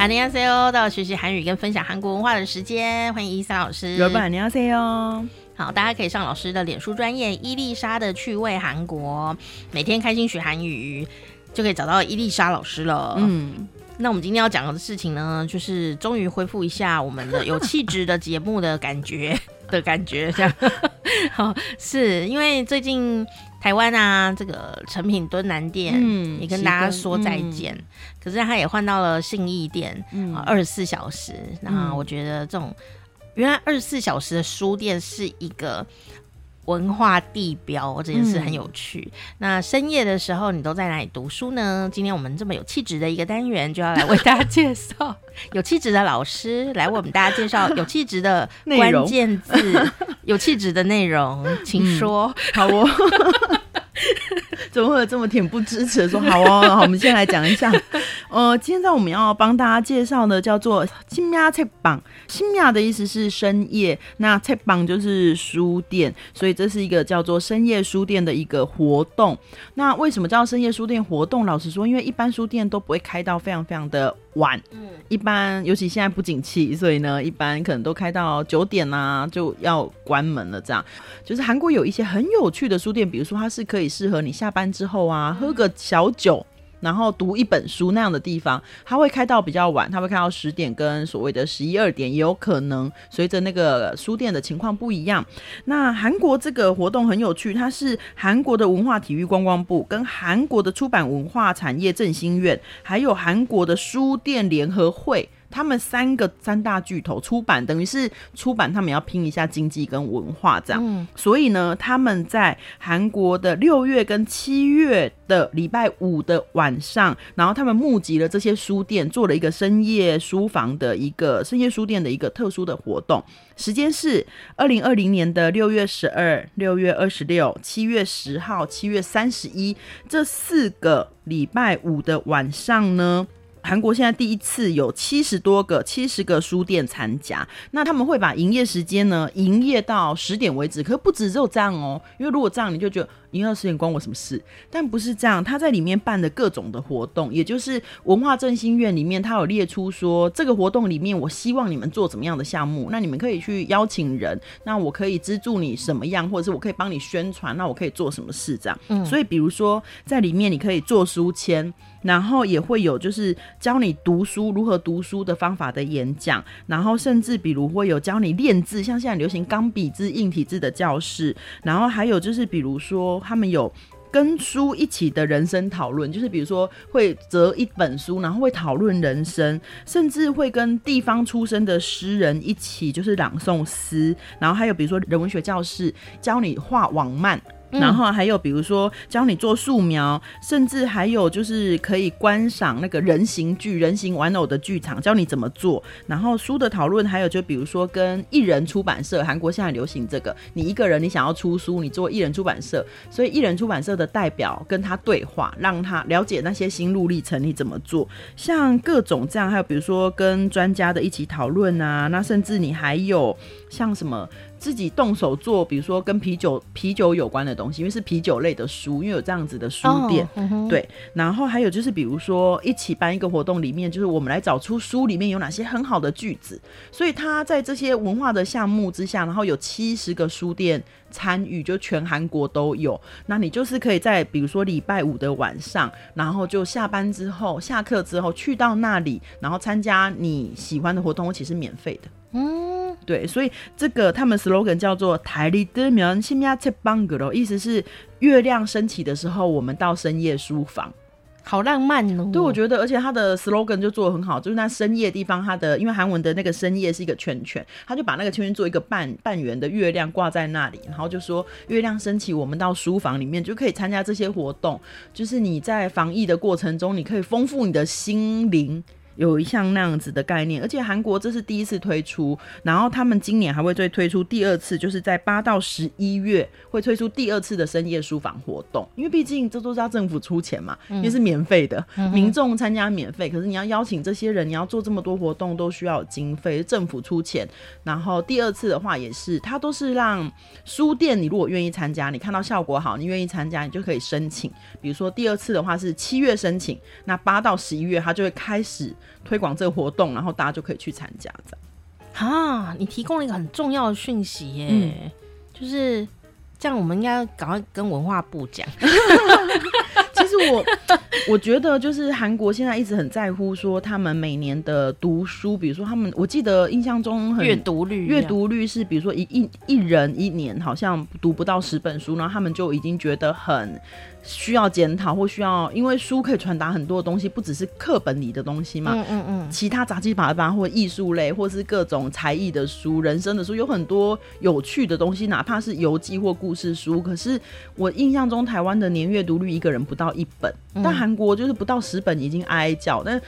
안녕하세요，到了学习韩语跟分享韩国文化的时间，欢迎伊丽莎老师。老板，안녕하세요。好，大家可以上老师的脸书专页伊丽莎的趣味韩国，每天开心学韩语，就可以找到伊丽莎老师了。嗯，那我们今天要讲的事情呢，就是终于恢复一下我们的有气质的节目的感觉的感觉，这样。好，是因为最近。 台湾啊，这个成品敦南店，嗯，也跟大家说再见。嗯、可是他也换到了信义店，嗯，二十四小时。那我觉得这种、嗯、原来二十四小时的书店是一个文化地标，这件事很有趣。嗯、那深夜的时候，你都在哪里读书呢？今天我们这么有气质的一个单元，就要来为大家介绍 有气质的老师来为我们大家介绍 有气质的关键字。有气质的内容，请说。嗯、好哦，怎么会有这么恬不知耻的说？好哦，好，我们先来讲一下。呃，今天在我们要帮大家介绍的叫做新亚。菜榜新亚的意思是深夜，那菜榜就是书店。所以这是一个叫做深夜书店的一个活动。那为什么叫深夜书店活动？老实说，因为一般书店都不会开到非常非常的晚，嗯，一般尤其现在不景气。所以呢，一般可能都开到九点啊，就要关门了。这样就是韩国有一些很有趣的书店，比如说它是可以适合你下班之后啊，喝个小酒。然后读一本书那样的地方，它会开到比较晚，它会开到十点跟所谓的十一二点，也有可能随着那个书店的情况不一样。那韩国这个活动很有趣，它是韩国的文化体育观光部跟韩国的出版文化产业振兴院，还有韩国的书店联合会。他们三个三大巨头出版，等于是出版，他们要拼一下经济跟文化这样。嗯、所以呢，他们在韩国的六月跟七月的礼拜五的晚上，然后他们募集了这些书店，做了一个深夜书房的一个深夜书店的一个特殊的活动。时间是二零二零年的六月十二、六月二十六、七月十号、七月三十一这四个礼拜五的晚上呢。韩国现在第一次有七十多个、七十个书店参加，那他们会把营业时间呢营业到十点为止，可是不止只有这样哦，因为如果这样你就觉得。营业时间关我什么事？但不是这样，他在里面办的各种的活动，也就是文化振兴院里面，他有列出说这个活动里面，我希望你们做怎么样的项目，那你们可以去邀请人，那我可以资助你什么样，或者是我可以帮你宣传，那我可以做什么事这样。嗯，所以比如说在里面你可以做书签，然后也会有就是教你读书如何读书的方法的演讲，然后甚至比如会有教你练字，像现在流行钢笔字、硬体字的教室，然后还有就是比如说。他们有跟书一起的人生讨论，就是比如说会择一本书，然后会讨论人生，甚至会跟地方出身的诗人一起就是朗诵诗，然后还有比如说人文学教室教你画网漫。然后还有比如说教你做素描，甚至还有就是可以观赏那个人形剧、人形玩偶的剧场，教你怎么做。然后书的讨论，还有就比如说跟艺人出版社，韩国现在流行这个，你一个人你想要出书，你做艺人出版社，所以艺人出版社的代表跟他对话，让他了解那些心路历程，你怎么做。像各种这样，还有比如说跟专家的一起讨论啊，那甚至你还有像什么。自己动手做，比如说跟啤酒啤酒有关的东西，因为是啤酒类的书，因为有这样子的书店，哦嗯、对。然后还有就是，比如说一起办一个活动，里面就是我们来找出书里面有哪些很好的句子。所以他在这些文化的项目之下，然后有七十个书店参与，就全韩国都有。那你就是可以在比如说礼拜五的晚上，然后就下班之后、下课之后去到那里，然后参加你喜欢的活动，其实免费的。嗯，对，所以这个他们 slogan 叫做“台里的苗西米亚切邦格罗”，意思是月亮升起的时候，我们到深夜书房。好浪漫哦！对，我觉得，而且他的 slogan 就做的很好，就是那深夜地方，他的因为韩文的那个深夜是一个圈圈，他就把那个圈圈做一个半半圆的月亮挂在那里，然后就说月亮升起，我们到书房里面就可以参加这些活动，就是你在防疫的过程中，你可以丰富你的心灵，有一项那样子的概念，而且韩国这是第一次推出，然后他们今年还会再推出第二次，就是在八到十一月会推出第二次的深夜书房活动，因为毕竟这都是要政府出钱嘛，因为是免费的，嗯、民众参加免费，可是你要邀请这些人，你要做这么多活动都需要有经费，政府出钱，然后第二次的话也是，它都是让书店，你如果愿意参加，你看到效果好，你愿意参加，你就可以申请，比如说第二次的话是七月申请，那八到十一月它就会开始。推广这个活动，然后大家就可以去参加。这样啊，你提供了一个很重要的讯息耶，嗯、就是这样，我们应该赶快跟文化部讲。其实我我觉得，就是韩国现在一直很在乎说他们每年的读书，比如说他们，我记得印象中很阅读率，阅读率是比如说一一一人一年好像读不到十本书，然后他们就已经觉得很。需要检讨或需要，因为书可以传达很多的东西，不只是课本里的东西嘛。嗯嗯嗯。其他杂七杂八或艺术类，或是各种才艺的书、人生的书，有很多有趣的东西，哪怕是游记或故事书。可是我印象中，台湾的年阅读率一个人不到一本，但韩国就是不到十本已经哀哀叫。但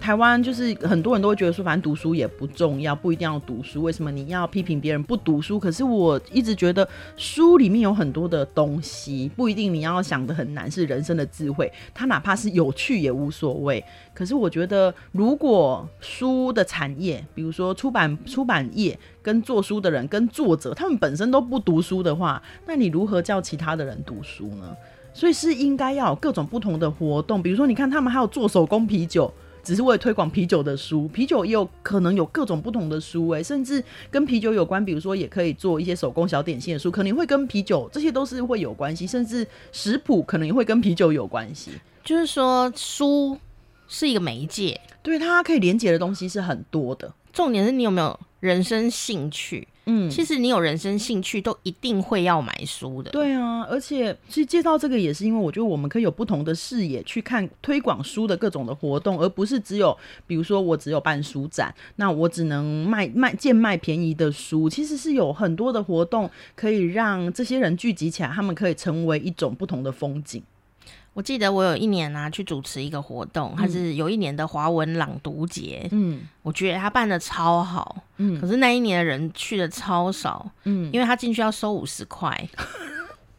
台湾就是很多人都会觉得说，反正读书也不重要，不一定要读书。为什么你要批评别人不读书？可是我一直觉得书里面有很多的东西，不一定你要想的很难，是人生的智慧。它哪怕是有趣也无所谓。可是我觉得，如果书的产业，比如说出版出版业跟做书的人跟作者，他们本身都不读书的话，那你如何叫其他的人读书呢？所以是应该要有各种不同的活动，比如说你看他们还有做手工啤酒。只是为了推广啤酒的书，啤酒也有可能有各种不同的书诶、欸，甚至跟啤酒有关，比如说也可以做一些手工小点心的书，可能会跟啤酒，这些都是会有关系，甚至食谱可能也会跟啤酒有关系。就是说，书是一个媒介，对，它可以连接的东西是很多的。重点是你有没有人生兴趣？嗯，其实你有人生兴趣，都一定会要买书的。对啊，而且其实介绍这个也是因为我觉得我们可以有不同的视野去看推广书的各种的活动，而不是只有比如说我只有办书展，那我只能卖卖贱卖便宜的书。其实是有很多的活动可以让这些人聚集起来，他们可以成为一种不同的风景。我记得我有一年啊去主持一个活动，它是有一年的华文朗读节，嗯，我觉得他办的超好，嗯，可是那一年的人去的超少，嗯，因为他进去要收五十块，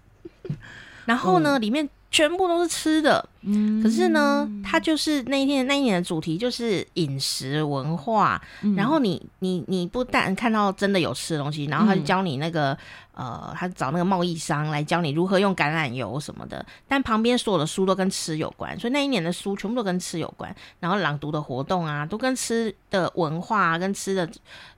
然后呢，嗯，里面全部都是吃的，嗯，可是呢，他就是那一天那一年的主题就是饮食文化，嗯，然后你你你不但看到真的有吃的东西，然后他就教你那个。呃，他找那个贸易商来教你如何用橄榄油什么的，但旁边所有的书都跟吃有关，所以那一年的书全部都跟吃有关，然后朗读的活动啊，都跟吃的文化跟吃的。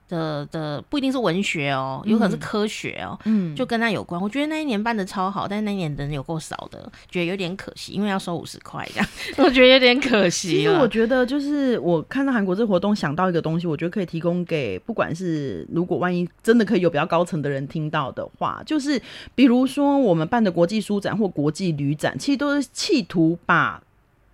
的的不一定是文学哦，有可能是科学哦，嗯，就跟他有关。我觉得那一年办的超好，但是那一年的人有够少的，觉得有点可惜，因为要收五十块这样，我觉得有点可惜。其实我觉得就是我看到韩国这个活动，想到一个东西，我觉得可以提供给不管是如果万一真的可以有比较高层的人听到的话，就是比如说我们办的国际书展或国际旅展，其实都是企图把。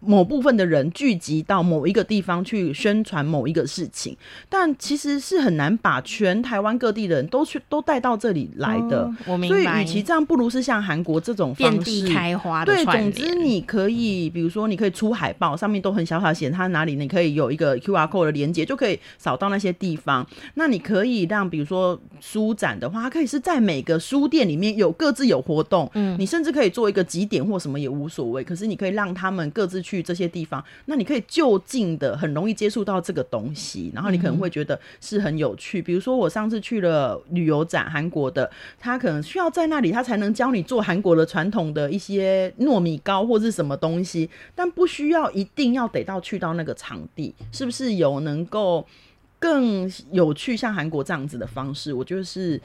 某部分的人聚集到某一个地方去宣传某一个事情，但其实是很难把全台湾各地的人都去都带到这里来的。哦、我明白。所以，与其这样，不如是像韩国这种遍地开花的。对，总之你可以，比如说，你可以出海报，上面都很小小写它哪里，你可以有一个 QR code 的连接，就可以扫到那些地方。那你可以让，比如说书展的话，它可以是在每个书店里面有各自有活动。嗯，你甚至可以做一个几点或什么也无所谓。可是你可以让他们各自去。去这些地方，那你可以就近的很容易接触到这个东西，然后你可能会觉得是很有趣。比如说我上次去了旅游展，韩国的，他可能需要在那里，他才能教你做韩国的传统的一些糯米糕或是什么东西，但不需要一定要得到去到那个场地，是不是有能够更有趣像韩国这样子的方式？我觉得是，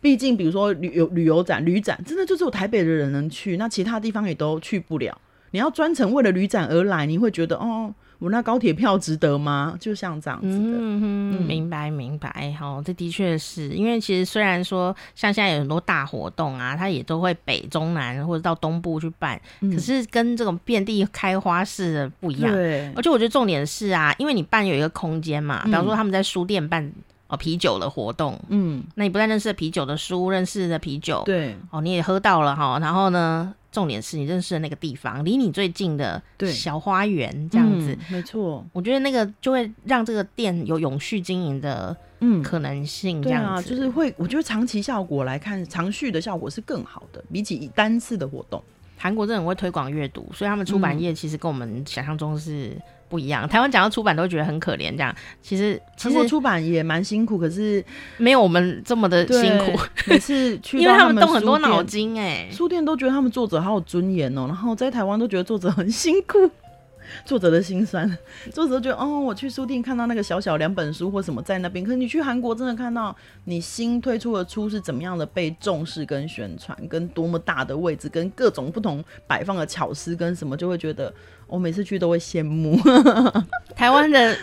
毕竟比如说旅游旅游展、旅展，真的就只有台北的人能去，那其他地方也都去不了。你要专程为了旅展而来，你会觉得哦，我那高铁票值得吗？就像这样子的。嗯哼，明白明白。好，这的确是因为其实虽然说像现在有很多大活动啊，它也都会北中南或者到东部去办，嗯、可是跟这种遍地开花式的不一样。对，而且我觉得重点是啊，因为你办有一个空间嘛，比方说他们在书店办哦啤酒的活动，嗯，那你不但认识了啤酒的书，认识的啤酒，对，哦，你也喝到了哈，然后呢？重点是你认识的那个地方，离你最近的小花园这样子，嗯、没错。我觉得那个就会让这个店有永续经营的嗯可能性。這樣子、嗯、啊，就是会，我觉得长期效果来看，长续的效果是更好的，比起单次的活动。韩国真的很会推广阅读，所以他们出版业其实跟我们想象中是。不一样，台湾讲到出版都觉得很可怜，这样其实其实出版也蛮辛苦，可是没有我们这么的辛苦。每次去，因为他们动很多脑筋，哎，书店都觉得他们作者好有尊严哦，然后在台湾都觉得作者很辛苦。作者的心酸，作者觉得哦，我去书店看到那个小小两本书或什么在那边，可是你去韩国真的看到你新推出的书是怎么样的被重视跟宣传，跟多么大的位置，跟各种不同摆放的巧思跟什么，就会觉得我每次去都会羡慕。台湾的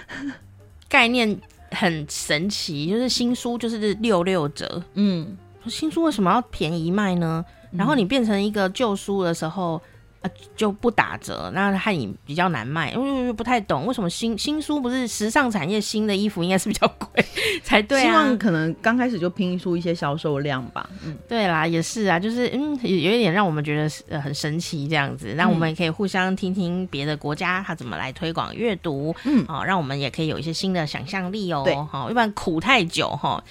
概念很神奇，就是新书就是六六折，嗯，新书为什么要便宜卖呢？然后你变成一个旧书的时候。啊，就不打折，那汉语比较难卖，因为不太懂为什么新新书不是时尚产业，新的衣服应该是比较贵才对啊。希望可能刚开始就拼出一些销售量吧。嗯，对啦，也是啊，就是嗯，有有一点让我们觉得呃很神奇这样子，那我们也可以互相听听别的国家他怎么来推广阅读，嗯，好，让我们也可以有一些新的想象力哦。对，好，一般苦太久哈，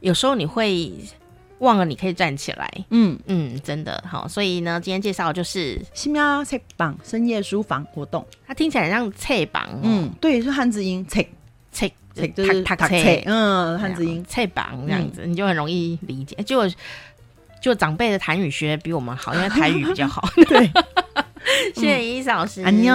有时候你会。忘了你可以站起来，嗯。嗯，真的。好，所以呢，今天介绍的就是新喵菜榜深夜书房活动，它听起来像菜榜，嗯，对，是汉字音，册册册就是塔菜，嗯，汉字音。菜榜这样子，你就很容易理解。就就长辈的台语学比我们好，因为台语比较好。对，谢谢伊老师，安妞。